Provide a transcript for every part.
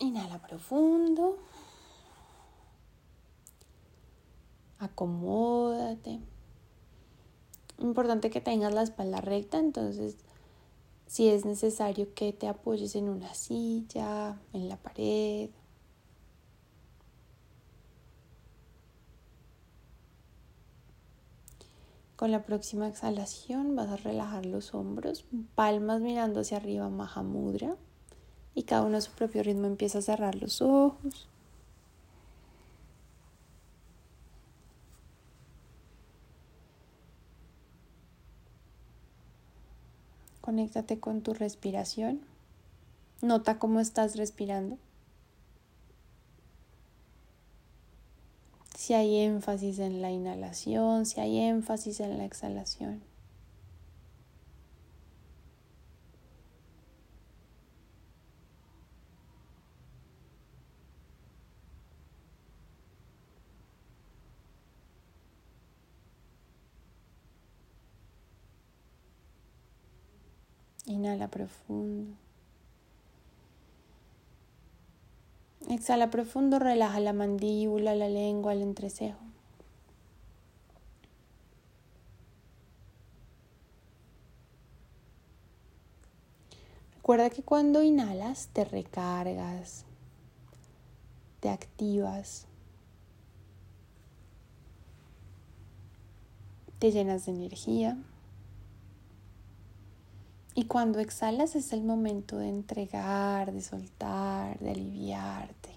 Inhala profundo. Acomódate. Importante que tengas la espalda recta, entonces si es necesario que te apoyes en una silla, en la pared. Con la próxima exhalación vas a relajar los hombros, palmas mirando hacia arriba, Mahamudra y cada uno a su propio ritmo empieza a cerrar los ojos. Conéctate con tu respiración. Nota cómo estás respirando. Si hay énfasis en la inhalación, si hay énfasis en la exhalación. Inhala profundo. Exhala profundo, relaja la mandíbula, la lengua, el entrecejo. Recuerda que cuando inhalas te recargas, te activas, te llenas de energía. Y cuando exhalas es el momento de entregar, de soltar, de aliviarte.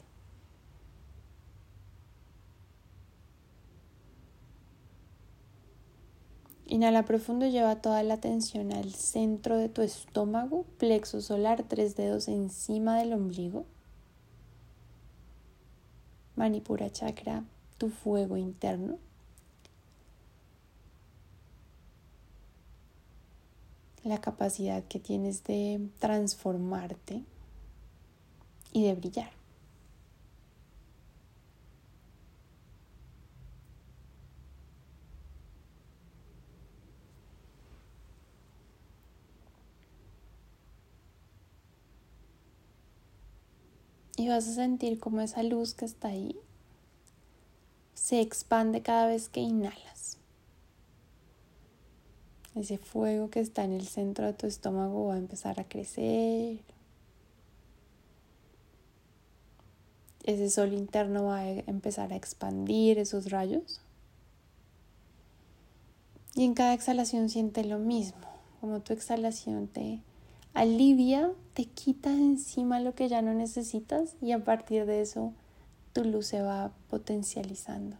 Inhala profundo, lleva toda la atención al centro de tu estómago, plexo solar, tres dedos encima del ombligo. Manipura chakra, tu fuego interno. La capacidad que tienes de transformarte y de brillar. Y vas a sentir como esa luz que está ahí se expande cada vez que inhalas. Ese fuego que está en el centro de tu estómago va a empezar a crecer. Ese sol interno va a empezar a expandir esos rayos. Y en cada exhalación siente lo mismo, como tu exhalación te alivia, te quita encima lo que ya no necesitas y a partir de eso tu luz se va potencializando.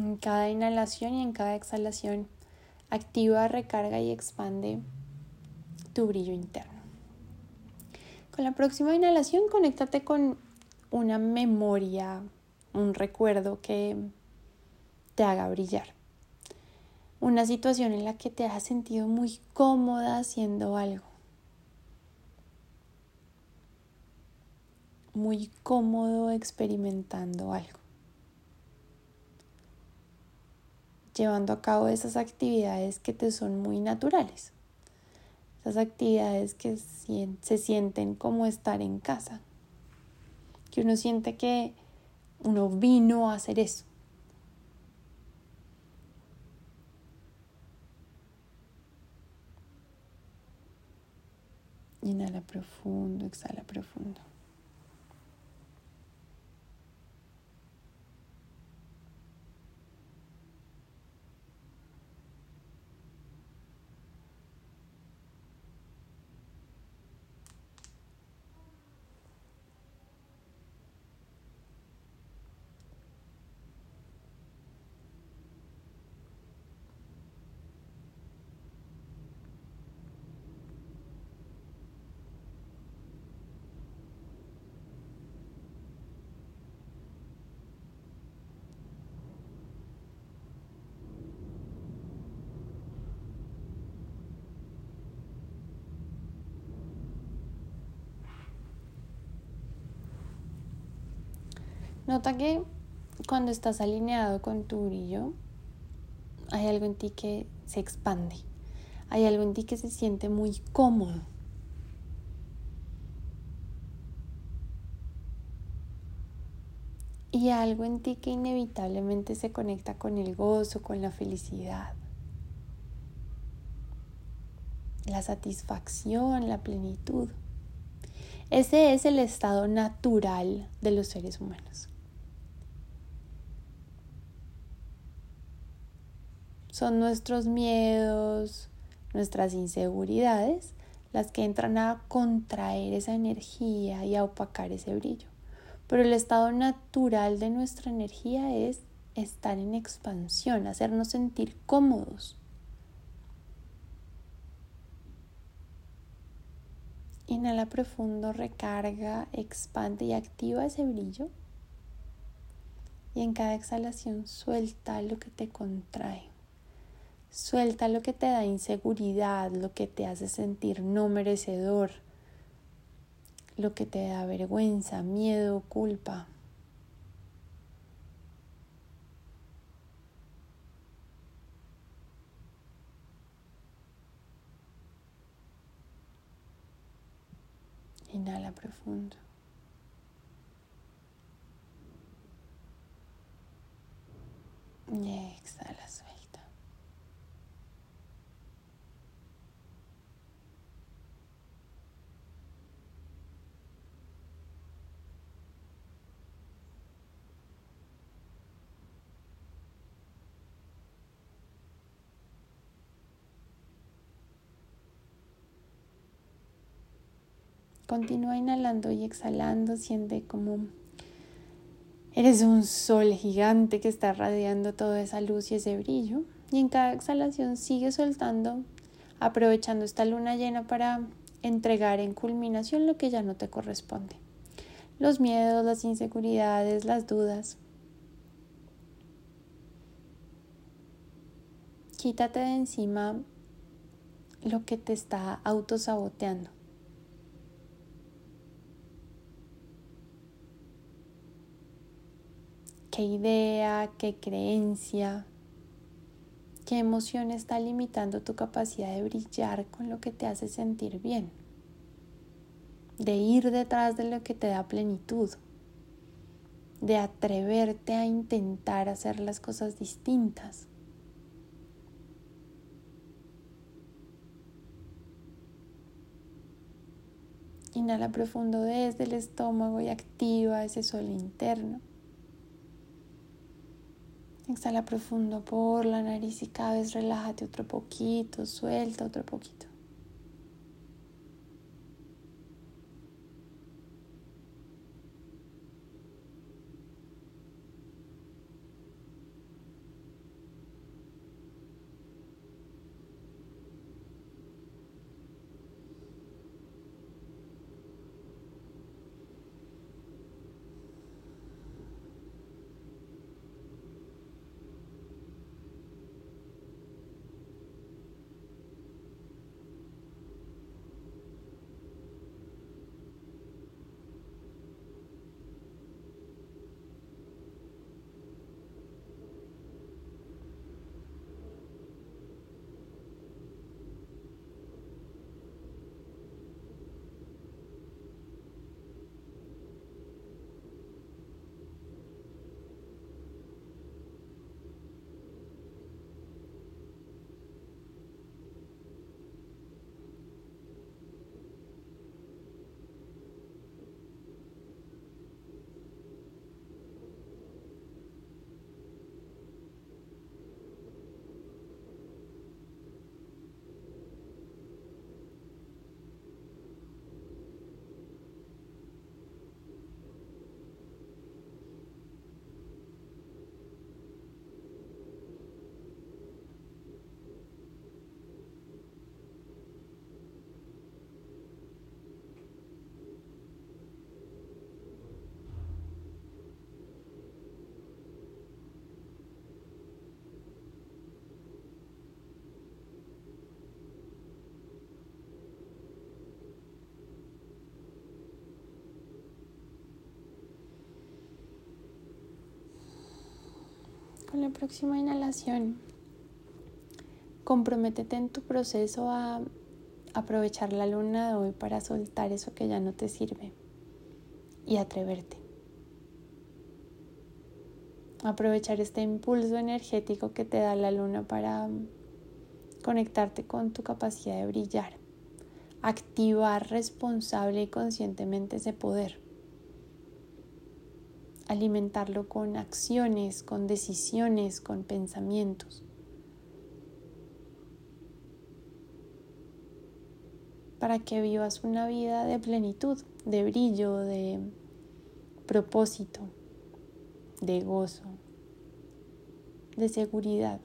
En cada inhalación y en cada exhalación activa, recarga y expande tu brillo interno. Con la próxima inhalación, conéctate con una memoria, un recuerdo que te haga brillar. Una situación en la que te has sentido muy cómoda haciendo algo. Muy cómodo experimentando algo. Llevando a cabo esas actividades que te son muy naturales. Esas actividades que se sienten como estar en casa. Que uno siente que uno vino a hacer eso. Inhala profundo, exhala profundo. Nota que cuando estás alineado con tu brillo, hay algo en ti que se expande. Hay algo en ti que se siente muy cómodo. Y algo en ti que inevitablemente se conecta con el gozo, con la felicidad, la satisfacción, la plenitud. Ese es el estado natural de los seres humanos. Son nuestros miedos, nuestras inseguridades las que entran a contraer esa energía y a opacar ese brillo. Pero el estado natural de nuestra energía es estar en expansión, hacernos sentir cómodos. Inhala profundo, recarga, expande y activa ese brillo. Y en cada exhalación suelta lo que te contrae. Suelta lo que te da inseguridad, lo que te hace sentir no merecedor, lo que te da vergüenza, miedo, culpa. Inhala profundo suelta. Continúa inhalando y exhalando, siente como eres un sol gigante que está radiando toda esa luz y ese brillo. Y en cada exhalación sigue soltando, aprovechando esta luna llena para entregar en culminación lo que ya no te corresponde. Los miedos, las inseguridades, las dudas. Quítate de encima lo que te está autosaboteando. Qué idea, qué creencia, qué emoción está limitando tu capacidad de brillar con lo que te hace sentir bien, de ir detrás de lo que te da plenitud, de atreverte a intentar hacer las cosas distintas. Inhala profundo desde el estómago y activa ese sol interno. Exhala profundo por la nariz y cada vez relájate otro poquito, suelta otro poquito. Con la próxima inhalación, comprométete en tu proceso a aprovechar la luna de hoy para soltar eso que ya no te sirve y atreverte. Aprovechar este impulso energético que te da la luna para conectarte con tu capacidad de brillar, activar responsable y conscientemente ese poder, alimentarlo con acciones, con decisiones, con pensamientos. para que vivas una vida de plenitud, de brillo, de propósito, de gozo, de seguridad.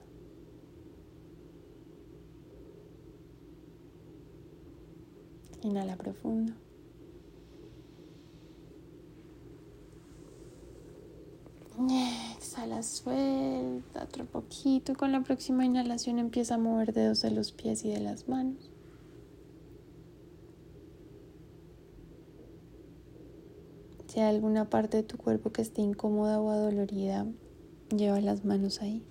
Inhala profundo. Exhala, suelta otro poquito. Con la próxima inhalación empieza a mover dedos de los pies y de las manos. Si hay alguna parte de tu cuerpo que esté incómoda o adolorida, lleva las manos ahí.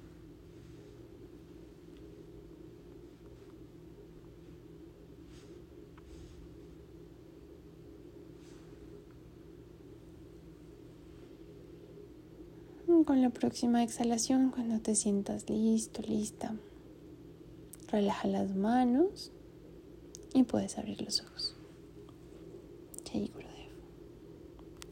Con la próxima exhalación, cuando te sientas listo, lista, relaja las manos y puedes abrir los ojos.